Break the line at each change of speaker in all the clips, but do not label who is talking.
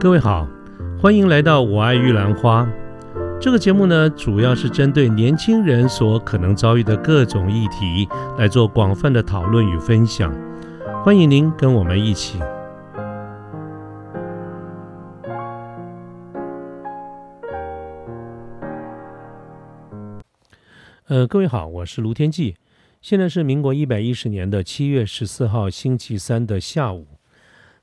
各位好，欢迎来到《我爱玉兰花》这个节目呢，主要是针对年轻人所可能遭遇的各种议题来做广泛的讨论与分享。欢迎您跟我们一起。呃，各位好，我是卢天记，现在是民国一百一十年的七月十四号星期三的下午。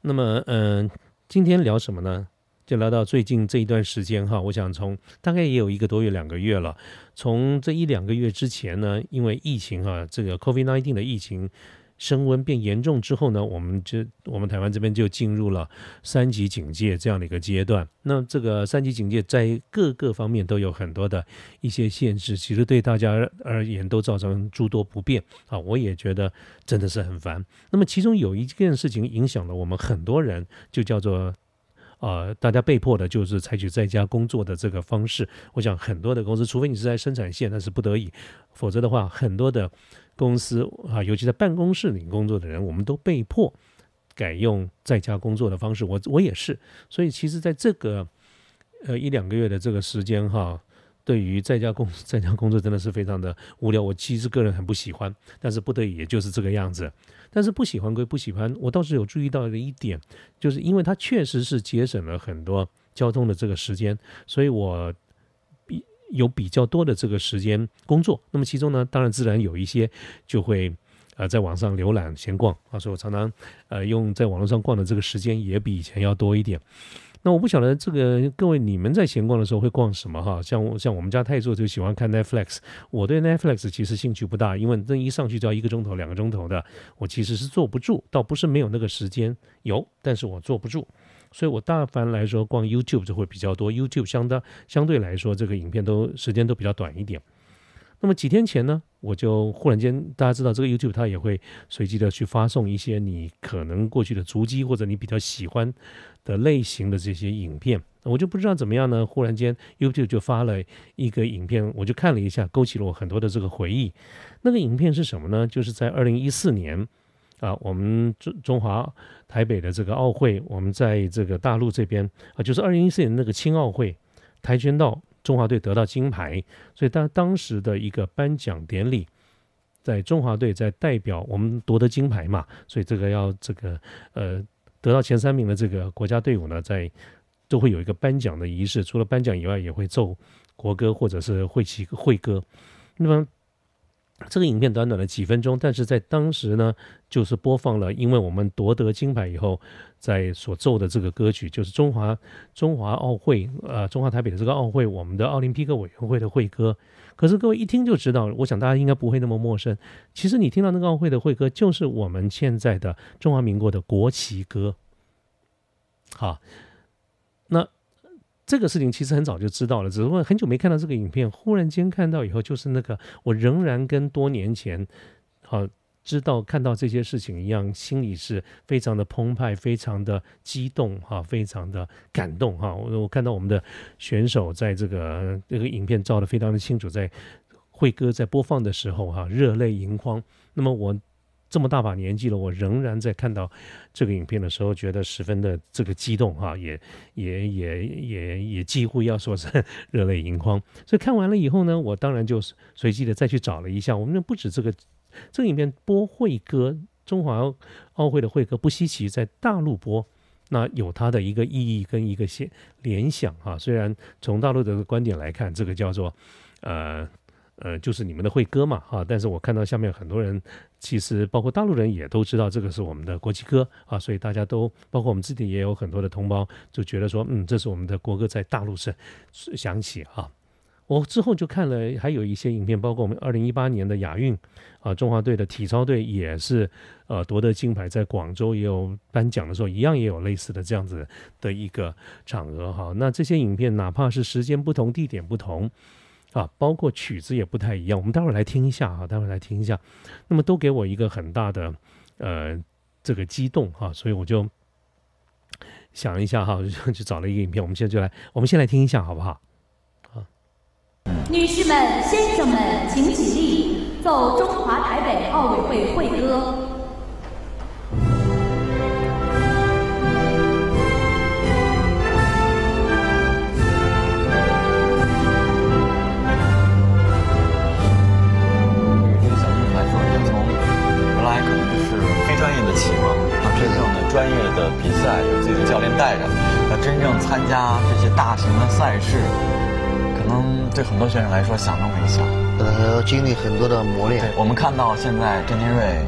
那么，嗯。今天聊什么呢？就聊到最近这一段时间哈，我想从大概也有一个多月、两个月了。从这一两个月之前呢，因为疫情哈，这个 COVID-19 的疫情。升温变严重之后呢，我们就我们台湾这边就进入了三级警戒这样的一个阶段。那这个三级警戒在各个方面都有很多的一些限制，其实对大家而言都造成诸多不便啊。我也觉得真的是很烦。那么其中有一件事情影响了我们很多人，就叫做呃，大家被迫的就是采取在家工作的这个方式。我想很多的公司，除非你是在生产线，那是不得已，否则的话，很多的。公司啊，尤其在办公室里工作的人，我们都被迫改用在家工作的方式。我我也是，所以其实在这个呃一两个月的这个时间哈，对于在家工在家工作真的是非常的无聊。我其实个人很不喜欢，但是不得已也就是这个样子。但是不喜欢归不喜欢，我倒是有注意到的一点，就是因为它确实是节省了很多交通的这个时间，所以我。有比较多的这个时间工作，那么其中呢，当然自然有一些就会呃在网上浏览闲逛啊，所以我常常呃用在网络上逛的这个时间也比以前要多一点。那我不晓得这个各位你们在闲逛的时候会逛什么哈？像像我们家泰座就喜欢看 Netflix，我对 Netflix 其实兴趣不大，因为这一上去就要一个钟头、两个钟头的，我其实是坐不住，倒不是没有那个时间有，但是我坐不住。所以，我大凡来说，逛 YouTube 就会比较多。YouTube 相当相对来说，这个影片都时间都比较短一点。那么几天前呢，我就忽然间，大家知道这个 YouTube 它也会随机的去发送一些你可能过去的足迹或者你比较喜欢的类型的这些影片。我就不知道怎么样呢，忽然间 YouTube 就发了一个影片，我就看了一下，勾起了我很多的这个回忆。那个影片是什么呢？就是在二零一四年。啊，我们中中华台北的这个奥会，我们在这个大陆这边啊，就是二零一四年那个青奥会，跆拳道中华队得到金牌，所以当当时的一个颁奖典礼，在中华队在代表我们夺得金牌嘛，所以这个要这个呃得到前三名的这个国家队伍呢，在都会有一个颁奖的仪式，除了颁奖以外，也会奏国歌或者是会旗会歌，那么。这个影片短短的几分钟，但是在当时呢，就是播放了，因为我们夺得金牌以后，在所奏的这个歌曲，就是中华中华奥会，呃，中华台北的这个奥会，我们的奥林匹克委员会的会歌。可是各位一听就知道，我想大家应该不会那么陌生。其实你听到那个奥会的会歌，就是我们现在的中华民国的国旗歌。好，这个事情其实很早就知道了，只不过很久没看到这个影片，忽然间看到以后，就是那个我仍然跟多年前，好知道看到这些事情一样，心里是非常的澎湃，非常的激动，哈，非常的感动，哈。我我看到我们的选手在这个这个影片照的非常的清楚，在会歌在播放的时候，哈，热泪盈眶。那么我。这么大把年纪了，我仍然在看到这个影片的时候，觉得十分的这个激动哈，也也也也也几乎要说是热泪盈眶。所以看完了以后呢，我当然就随机的再去找了一下。我们不止这个这个影片播会歌，中华奥会的会歌不稀奇，在大陆播，那有它的一个意义跟一个联联想哈。虽然从大陆的观点来看，这个叫做呃。呃，就是你们的会歌嘛，哈，但是我看到下面很多人，其实包括大陆人也都知道这个是我们的国际歌啊，所以大家都包括我们自己也有很多的同胞就觉得说，嗯，这是我们的国歌在大陆是响起啊。我之后就看了还有一些影片，包括我们二零一八年的亚运啊，中华队的体操队也是呃夺得金牌，在广州也有颁奖的时候，一样也有类似的这样子的一个场合哈。那这些影片哪怕是时间不同，地点不同。啊，包括曲子也不太一样，我们待会儿来听一下哈，待会儿来听一下，那么都给我一个很大的呃这个激动哈，所以我就想一下哈，就去找了一个影片，我们现在就来，我们先来听一下好不好？
好，女士们、先生们，请起立，奏中华台北奥委会会歌。
启蒙让真正的专业的比赛有自己的教练带着他真正参加这些大型的赛事可能对很多选手来说想都没想。
可能要经历很多的磨练。
对我们看到现在郑天瑞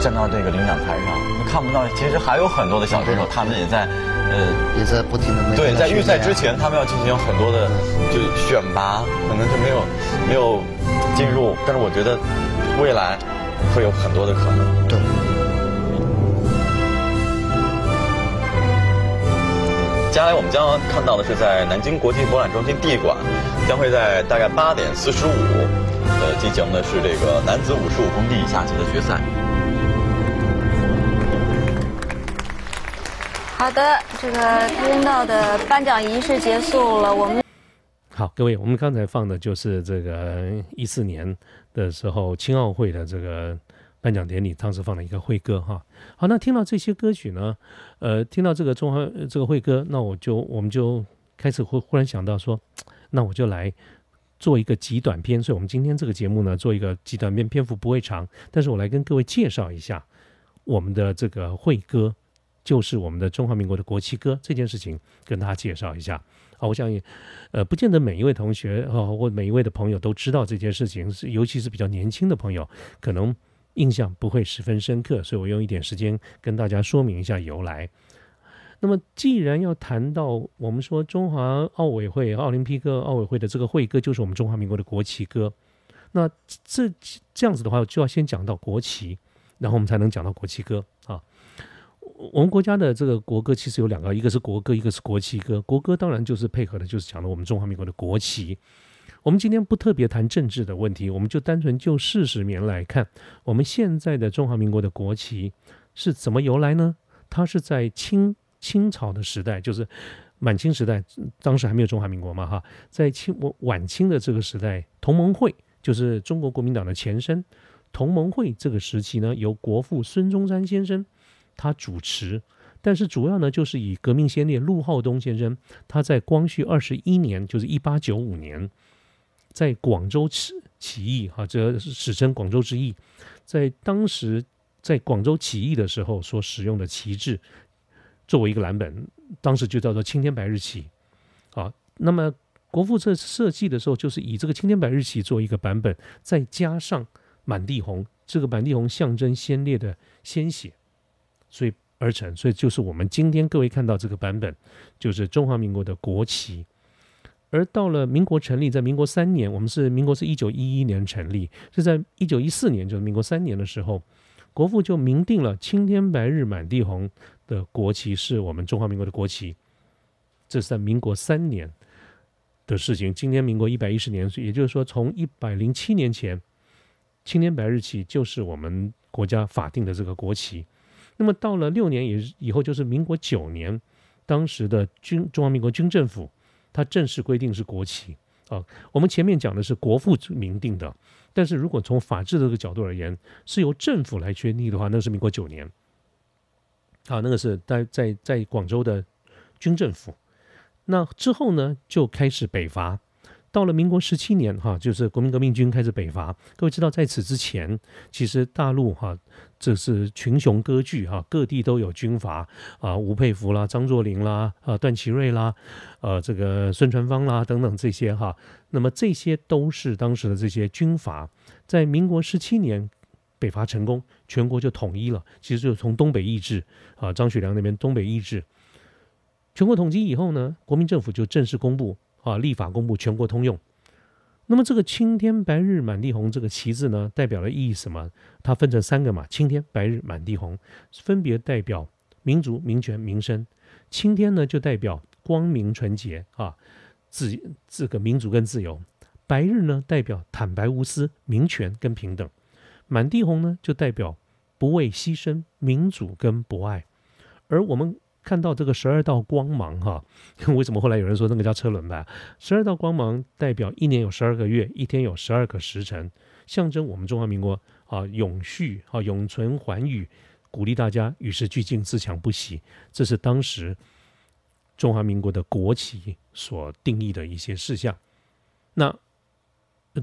站到这个领奖台上我们看不到其实还有很多的小选手他们也在呃
也在不停的
对在预赛之前他们要进行很多的就选拔可能就没有没有进入但是我觉得未来会有很多的可能。
对。
接下来我们将看到的是在南京国际博览中心 D 馆，将会在大概八点四十五，呃，进行的是这个男子五十五公里下级的决赛。
好的，这个天道的颁奖仪式结束了，我们
好，各位，我们刚才放的就是这个一四年的时候青奥会的这个。颁奖典礼当时放了一个会歌哈，好，那听到这些歌曲呢，呃，听到这个中华这个会歌，那我就我们就开始忽忽然想到说，那我就来做一个极短篇，所以我们今天这个节目呢，做一个极短篇，篇幅不会长，但是我来跟各位介绍一下我们的这个会歌，就是我们的中华民国的国旗歌这件事情，跟大家介绍一下。好，我想也，呃，不见得每一位同学啊，或每一位的朋友都知道这件事情，是尤其是比较年轻的朋友，可能。印象不会十分深刻，所以我用一点时间跟大家说明一下由来。那么，既然要谈到我们说中华奥委会、奥林匹克奥委会的这个会歌，就是我们中华民国的国旗歌，那这这样子的话，就要先讲到国旗，然后我们才能讲到国旗歌啊。我们国家的这个国歌其实有两个，一个是国歌，一个是国旗歌。国歌当然就是配合的，就是讲的我们中华民国的国旗。我们今天不特别谈政治的问题，我们就单纯就事实面来看，我们现在的中华民国的国旗是怎么由来呢？它是在清清朝的时代，就是满清时代，当时还没有中华民国嘛，哈，在清晚清的这个时代，同盟会就是中国国民党的前身，同盟会这个时期呢，由国父孙中山先生他主持，但是主要呢就是以革命先烈陆浩东先生，他在光绪二十一年，就是一八九五年。在广州起起义，哈，这史称广州之役。在当时在广州起义的时候所使用的旗帜，作为一个蓝本，当时就叫做青天白日旗。啊，那么国父这设计的时候，就是以这个青天白日旗做一个版本，再加上满地红，这个满地红象征先烈的鲜血，所以而成。所以就是我们今天各位看到这个版本，就是中华民国的国旗。而到了民国成立，在民国三年，我们是民国是一九一一年成立，是在一九一四年，就是民国三年的时候，国父就明定了青天白日满地红的国旗是我们中华民国的国旗。这是在民国三年的事情。今天民国一百一十年，也就是说，从一百零七年前，青天白日旗就是我们国家法定的这个国旗。那么到了六年以以后，就是民国九年，当时的军中华民国军政府。它正式规定是国旗啊，我们前面讲的是国父明定的，但是如果从法治这个角度而言，是由政府来决定的话，那是民国九年，啊，那个是在在在广州的军政府，那之后呢就开始北伐。到了民国十七年，哈，就是国民革命军开始北伐。各位知道，在此之前，其实大陆哈，这是群雄割据哈，各地都有军阀啊，吴佩孚啦、张作霖啦、啊段祺瑞啦、呃这个孙传芳啦等等这些哈。那么这些都是当时的这些军阀。在民国十七年北伐成功，全国就统一了。其实就从东北易帜啊，张学良那边东北易帜，全国统一以后呢，国民政府就正式公布。啊！立法公布全国通用。那么这个青天白日满地红这个旗帜呢，代表的意义什么？它分成三个嘛：青天白日满地红，分别代表民族、民权、民生。青天呢，就代表光明纯洁啊，自这个民主跟自由；白日呢，代表坦白无私、民权跟平等；满地红呢，就代表不畏牺牲、民主跟博爱。而我们。看到这个十二道光芒，哈，为什么后来有人说那个叫车轮吧？十二道光芒代表一年有十二个月，一天有十二个时辰，象征我们中华民国啊永续啊永存寰宇，鼓励大家与时俱进，自强不息。这是当时中华民国的国旗所定义的一些事项。那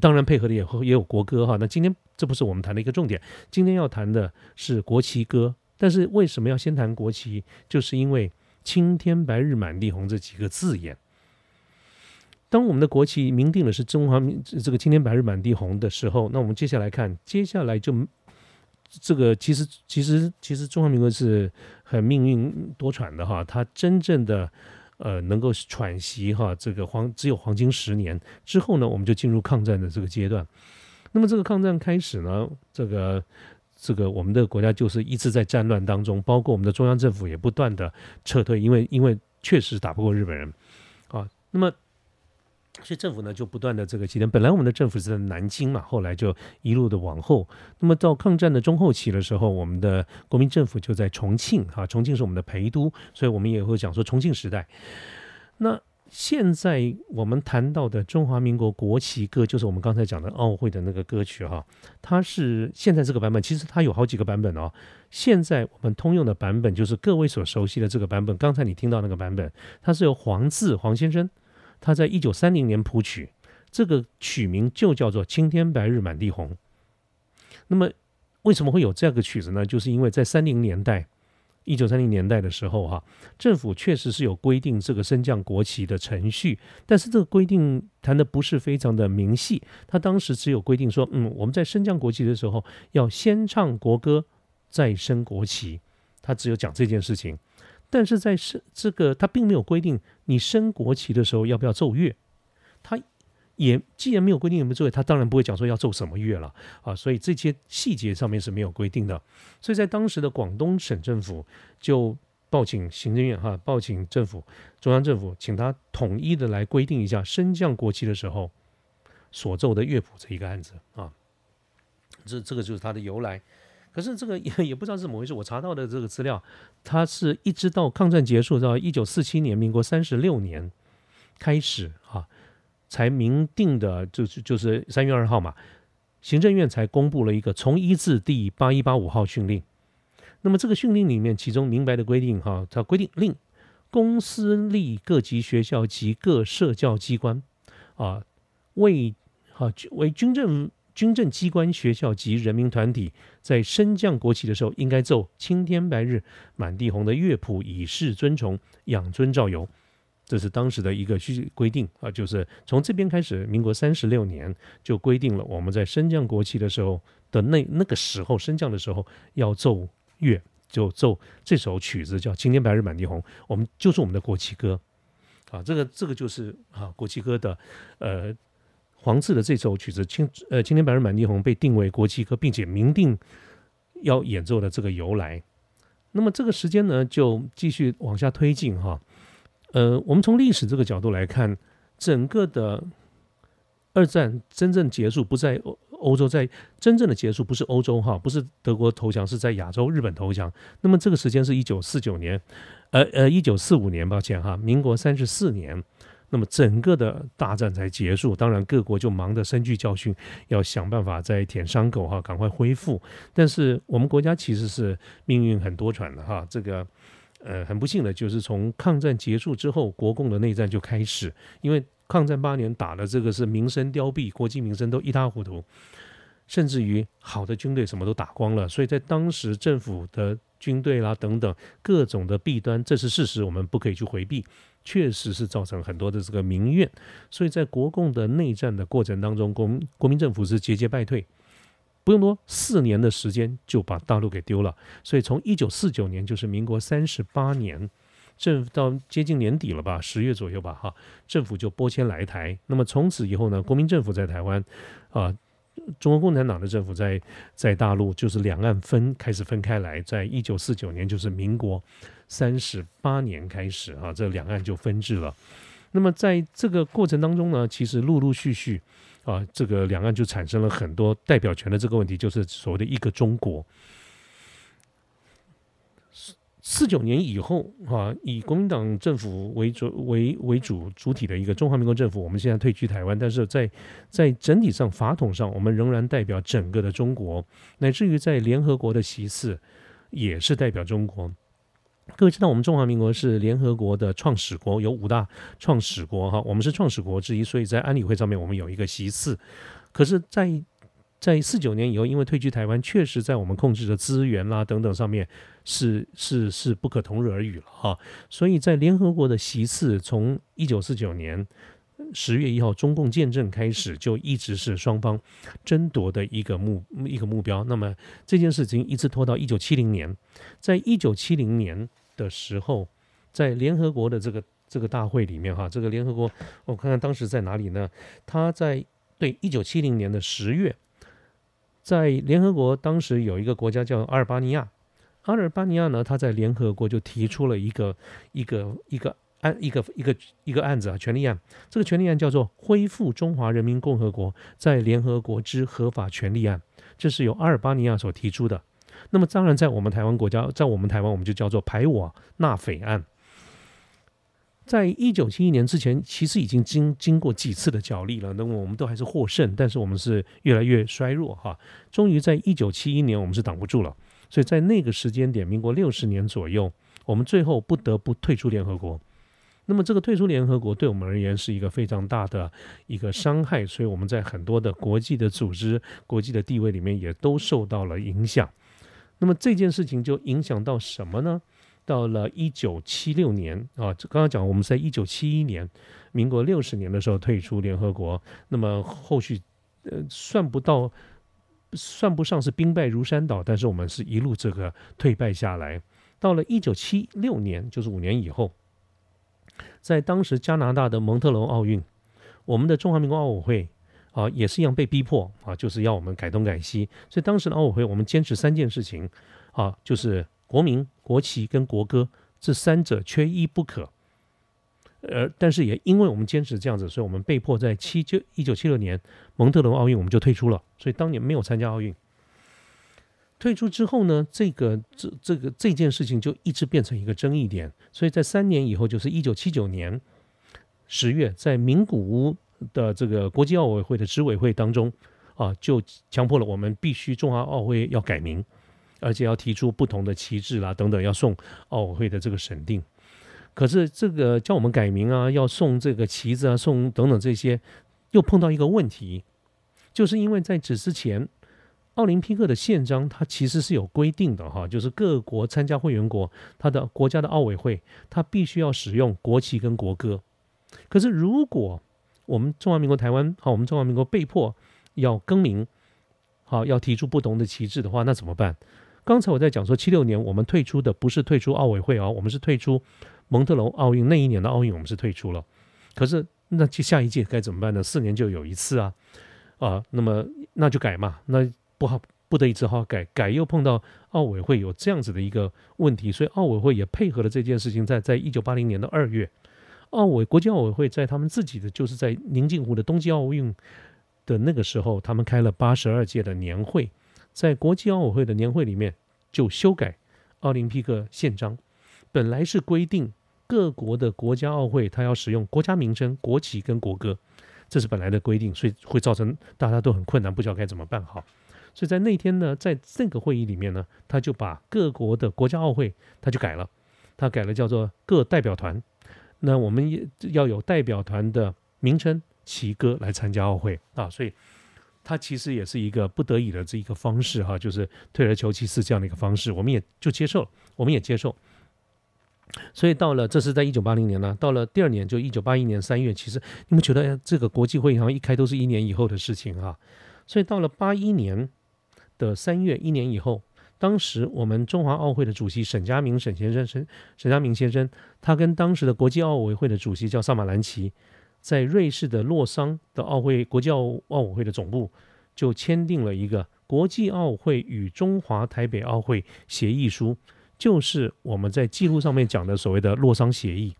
当然配合的也也有国歌哈。那今天这不是我们谈的一个重点，今天要谈的是国旗歌。但是为什么要先谈国旗？就是因为青天白日满地红”这几个字眼。当我们的国旗明定的是中华民这个青天白日满地红的时候，那我们接下来看，接下来就这个其实其实其实中华民国是很命运多舛的哈，它真正的呃能够喘息哈，这个黄只有黄金十年之后呢，我们就进入抗战的这个阶段。那么这个抗战开始呢，这个这个我们的国家就是一直在战乱当中，包括我们的中央政府也不断的撤退，因为因为确实打不过日本人啊，那么。所以政府呢就不断的这个起点，本来我们的政府是在南京嘛，后来就一路的往后。那么到抗战的中后期的时候，我们的国民政府就在重庆啊，重庆是我们的陪都，所以我们也会讲说重庆时代。那现在我们谈到的中华民国国旗歌，就是我们刚才讲的奥运会的那个歌曲哈，它是现在这个版本，其实它有好几个版本哦。现在我们通用的版本就是各位所熟悉的这个版本，刚才你听到那个版本，它是由黄字黄先生。他在一九三零年谱曲，这个曲名就叫做《青天白日满地红》。那么，为什么会有这个曲子呢？就是因为在三零年代，一九三零年代的时候，哈，政府确实是有规定这个升降国旗的程序，但是这个规定谈的不是非常的明细。他当时只有规定说，嗯，我们在升降国旗的时候要先唱国歌，再升国旗。他只有讲这件事情。但是在升这个，他并没有规定你升国旗的时候要不要奏乐，他也既然没有规定有没有奏乐，他当然不会讲说要奏什么乐了啊，所以这些细节上面是没有规定的。所以在当时的广东省政府就报请行政院哈，报请政府中央政府，请他统一的来规定一下升降国旗的时候所奏的乐谱这一个案子啊，这这个就是它的由来。可是这个也也不知道是怎么回事。我查到的这个资料，它是一直到抗战结束到一九四七年，民国三十六年开始啊，才明定的，就是就是三月二号嘛，行政院才公布了一个从一字第八一八五号训令。那么这个训令里面，其中明白的规定哈，它规定令公私立各级学校及各社教机关啊，为啊为军政。军政机关、学校及人民团体在升降国旗的时候，应该奏“青天白日满地红”的乐谱，以示尊崇，养尊照犹。这是当时的一个规定啊，就是从这边开始，民国三十六年就规定了，我们在升降国旗的时候的那那个时候升降的时候要奏乐，就奏这首曲子叫《青天白日满地红》，我们就是我们的国旗歌啊。这个这个就是啊国旗歌的呃。黄字的这首曲子《青呃青天白日满地红》被定为国旗歌，并且明定要演奏的这个由来。那么这个时间呢，就继续往下推进哈。呃，我们从历史这个角度来看，整个的二战真正结束不在欧欧洲，在真正的结束不是欧洲哈，不是德国投降，是在亚洲日本投降。那么这个时间是一九四九年，呃呃一九四五年，抱歉哈，民国三十四年。那么整个的大战才结束，当然各国就忙得深具教训，要想办法再舔伤口哈，赶快恢复。但是我们国家其实是命运很多舛的哈，这个呃很不幸的就是从抗战结束之后，国共的内战就开始，因为抗战八年打的这个是民生凋敝，国计民生都一塌糊涂，甚至于好的军队什么都打光了，所以在当时政府的军队啦等等各种的弊端，这是事实，我们不可以去回避。确实是造成很多的这个民怨，所以在国共的内战的过程当中，国国民政府是节节败退，不用多四年的时间就把大陆给丢了。所以从一九四九年，就是民国三十八年，政到接近年底了吧，十月左右吧，哈，政府就拨迁来台。那么从此以后呢，国民政府在台湾，啊。中国共产党的政府在在大陆就是两岸分开始分开来，在一九四九年就是民国三十八年开始啊，这两岸就分治了。那么在这个过程当中呢，其实陆陆续续啊，这个两岸就产生了很多代表权的这个问题，就是所谓的一个中国。四九年以后，啊，以国民党政府为主为为主主体的一个中华民国政府，我们现在退居台湾，但是在在整体上法统上，我们仍然代表整个的中国，乃至于在联合国的席次也是代表中国。各位知道，我们中华民国是联合国的创始国，有五大创始国哈，我们是创始国之一，所以在安理会上面我们有一个席次。可是，在在四九年以后，因为退居台湾，确实在我们控制的资源啦等等上面是是是不可同日而语了哈。所以在联合国的席次，从一九四九年十月一号中共建政开始，就一直是双方争夺的一个目一个目标。那么这件事情一直拖到一九七零年，在一九七零年的时候，在联合国的这个。这个大会里面哈，这个联合国，我看看当时在哪里呢？他在对一九七零年的十月，在联合国当时有一个国家叫阿尔巴尼亚，阿尔巴尼亚呢，他在联合国就提出了一个一个一个案一个一个一个案子啊，权利案。这个权利案叫做恢复中华人民共和国在联合国之合法权利案，这是由阿尔巴尼亚所提出的。那么当然，在我们台湾国家，在我们台湾，我们就叫做排我纳匪案。在一九七一年之前，其实已经经经过几次的角力了，那么我们都还是获胜，但是我们是越来越衰弱哈。终于在一九七一年，我们是挡不住了，所以在那个时间点，民国六十年左右，我们最后不得不退出联合国。那么这个退出联合国对我们而言是一个非常大的一个伤害，所以我们在很多的国际的组织、国际的地位里面也都受到了影响。那么这件事情就影响到什么呢？到了一九七六年啊，刚刚讲我们在一九七一年，民国六十年的时候退出联合国，那么后续呃算不到，算不上是兵败如山倒，但是我们是一路这个退败下来。到了一九七六年，就是五年以后，在当时加拿大的蒙特罗奥运，我们的中华民国奥委会啊也是一样被逼迫啊，就是要我们改东改西。所以当时的奥委会，我们坚持三件事情啊，就是。国民、国旗跟国歌这三者缺一不可，而但是也因为我们坚持这样子，所以我们被迫在七九一九七六年蒙特罗奥运我们就退出了，所以当年没有参加奥运。退出之后呢，这个这这个这件事情就一直变成一个争议点，所以在三年以后，就是一九七九年十月，在名古屋的这个国际奥委会的执委会当中啊，就强迫了我们必须中华奥会要改名。而且要提出不同的旗帜啦，等等，要送奥委会的这个审定。可是这个叫我们改名啊，要送这个旗子啊，送等等这些，又碰到一个问题，就是因为在此之前，奥林匹克的宪章它其实是有规定的哈，就是各国参加会员国，它的国家的奥委会，它必须要使用国旗跟国歌。可是如果我们中华民国台湾好，我们中华民国被迫要更名，好，要提出不同的旗帜的话，那怎么办？刚才我在讲说，七六年我们退出的不是退出奥委会哦，我们是退出蒙特龙奥运那一年的奥运，我们是退出了。可是那下一届该怎么办呢？四年就有一次啊，啊，那么那就改嘛，那不好不得已只好改，改又碰到奥委会有这样子的一个问题，所以奥委会也配合了这件事情，在在一九八零年的二月，奥委国际奥委会在他们自己的就是在宁静湖的冬季奥运的那个时候，他们开了八十二届的年会。在国际奥委会的年会里面，就修改奥林匹克宪章，本来是规定各国的国家奥会，它要使用国家名称、国旗跟国歌，这是本来的规定，所以会造成大家都很困难，不知道该怎么办好。所以在那天呢，在这个会议里面呢，他就把各国的国家奥会，他就改了，他改了叫做各代表团，那我们也要有代表团的名称、旗歌来参加奥会啊，所以。它其实也是一个不得已的这一个方式哈，就是退而求其次这样的一个方式，我们也就接受了，我们也接受。所以到了这是在一九八零年呢，到了第二年就一九八一年三月，其实你们觉得这个国际会议好像一开都是一年以后的事情哈。所以到了八一年的三月，一年以后，当时我们中华奥会的主席沈佳明沈先生沈沈佳明先生，他跟当时的国际奥委会的主席叫萨马兰奇。在瑞士的洛桑的奥会国际奥奥委会的总部，就签订了一个国际奥会与中华台北奥会协议书，就是我们在记录上面讲的所谓的洛桑协议。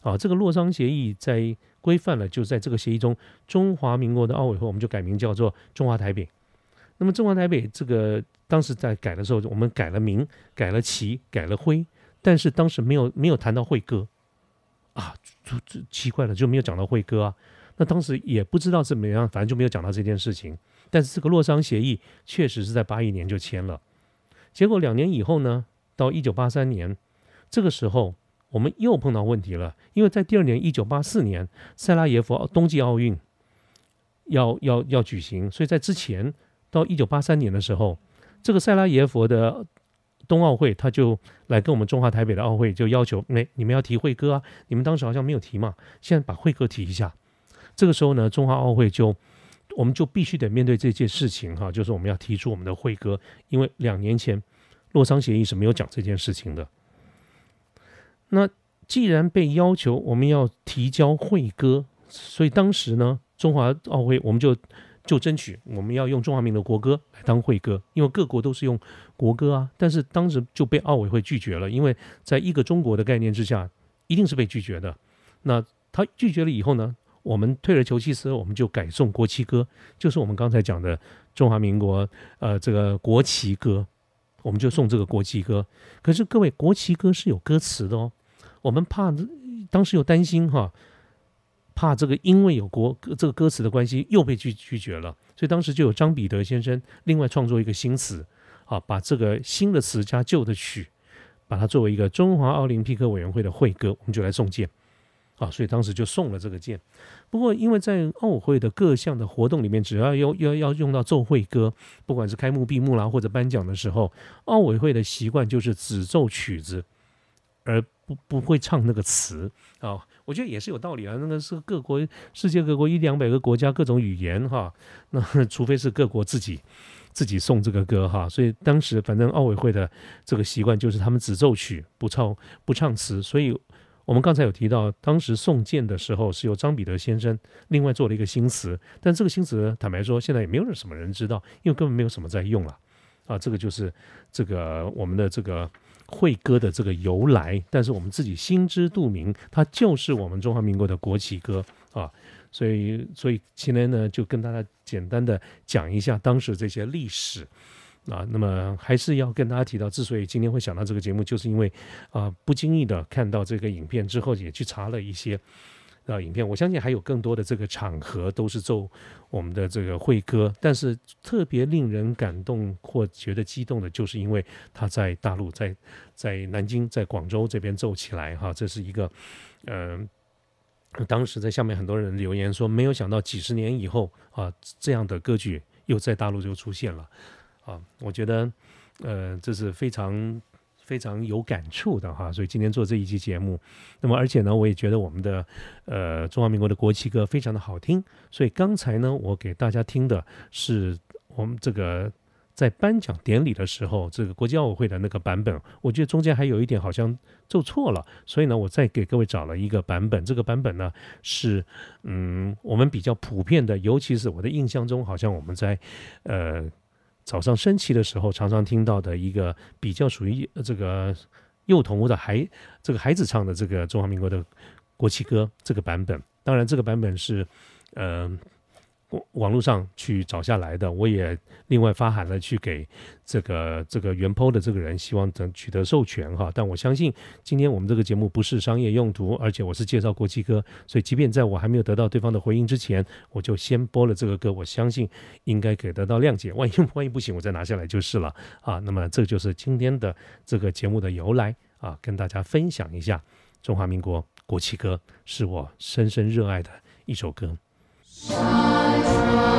啊，这个洛桑协议在规范了，就在这个协议中，中华民国的奥委会我们就改名叫做中华台北。那么中华台北这个当时在改的时候，我们改了名、改了旗、改了徽，但是当时没有没有谈到会歌。啊，就就奇怪了，就没有讲到会歌啊。那当时也不知道怎么样，反正就没有讲到这件事情。但是这个洛桑协议确实是在八一年就签了。结果两年以后呢，到一九八三年，这个时候我们又碰到问题了，因为在第二年一九八四年塞拉耶夫冬季奥运要要要举行，所以在之前到一九八三年的时候，这个塞拉耶佛的冬奥会，他就来跟我们中华台北的奥会就要求，没你们要提会歌啊，你们当时好像没有提嘛，现在把会歌提一下。这个时候呢，中华奥会就我们就必须得面对这件事情哈，就是我们要提出我们的会歌，因为两年前洛桑协议是没有讲这件事情的。那既然被要求我们要提交会歌，所以当时呢，中华奥会我们就就争取我们要用中华民国国歌来当会歌，因为各国都是用国歌啊。但是当时就被奥委会拒绝了，因为在一个中国的概念之下，一定是被拒绝的。那他拒绝了以后呢，我们退而求其次，我们就改送国旗歌，就是我们刚才讲的中华民国呃这个国旗歌，我们就送这个国旗歌。可是各位，国旗歌是有歌词的哦。我们怕当时又担心哈，怕这个因为有国这个歌词的关系又被拒拒绝了，所以当时就有张彼得先生另外创作一个新词，啊，把这个新的词加旧的曲，把它作为一个中华奥林匹克委员会的会歌，我们就来送件，啊，所以当时就送了这个件。不过因为在奥委会的各项的活动里面，只要要要要用到奏会歌，不管是开幕闭幕啦或者颁奖的时候，奥委会的习惯就是只奏曲子，而不不会唱那个词。啊，我觉得也是有道理啊。那个是各国世界各国一两百个国家各种语言哈，那除非是各国自己自己送这个歌哈。所以当时反正奥委会的这个习惯就是他们只奏曲不唱不唱词。所以我们刚才有提到，当时送剑的时候是由张彼得先生另外做了一个新词，但这个新词坦白说现在也没有什么人知道，因为根本没有什么在用了啊。这个就是这个我们的这个。会歌的这个由来，但是我们自己心知肚明，它就是我们中华民国的国旗歌啊，所以，所以今天呢，就跟大家简单的讲一下当时这些历史啊。那么，还是要跟大家提到，之所以今天会想到这个节目，就是因为啊，不经意的看到这个影片之后，也去查了一些。啊，影片我相信还有更多的这个场合都是奏我们的这个会歌，但是特别令人感动或觉得激动的，就是因为他在大陆，在在南京，在广州这边奏起来哈，这是一个，嗯，当时在下面很多人留言说，没有想到几十年以后啊，这样的歌剧又在大陆就出现了，啊，我觉得，呃，这是非常。非常有感触的哈，所以今天做这一期节目，那么而且呢，我也觉得我们的呃中华民国的国旗歌非常的好听，所以刚才呢，我给大家听的是我们这个在颁奖典礼的时候，这个国际奥委会的那个版本，我觉得中间还有一点好像奏错了，所以呢，我再给各位找了一个版本，这个版本呢是嗯我们比较普遍的，尤其是我的印象中，好像我们在呃。早上升旗的时候，常常听到的一个比较属于这个幼童的孩这个孩子唱的这个中华民国的国旗歌这个版本，当然这个版本是，嗯。网络上去找下来的，我也另外发函了去给这个这个原 PO 的这个人，希望能取得授权哈。但我相信今天我们这个节目不是商业用途，而且我是介绍国际歌，所以即便在我还没有得到对方的回应之前，我就先播了这个歌。我相信应该可以得到谅解。万一万一不行，我再拿下来就是了啊。那么这就是今天的这个节目的由来啊，跟大家分享一下中华民国国旗歌，是我深深热爱的一首歌。山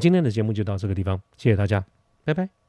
今天的节目就到这个地方，谢谢大家，拜拜。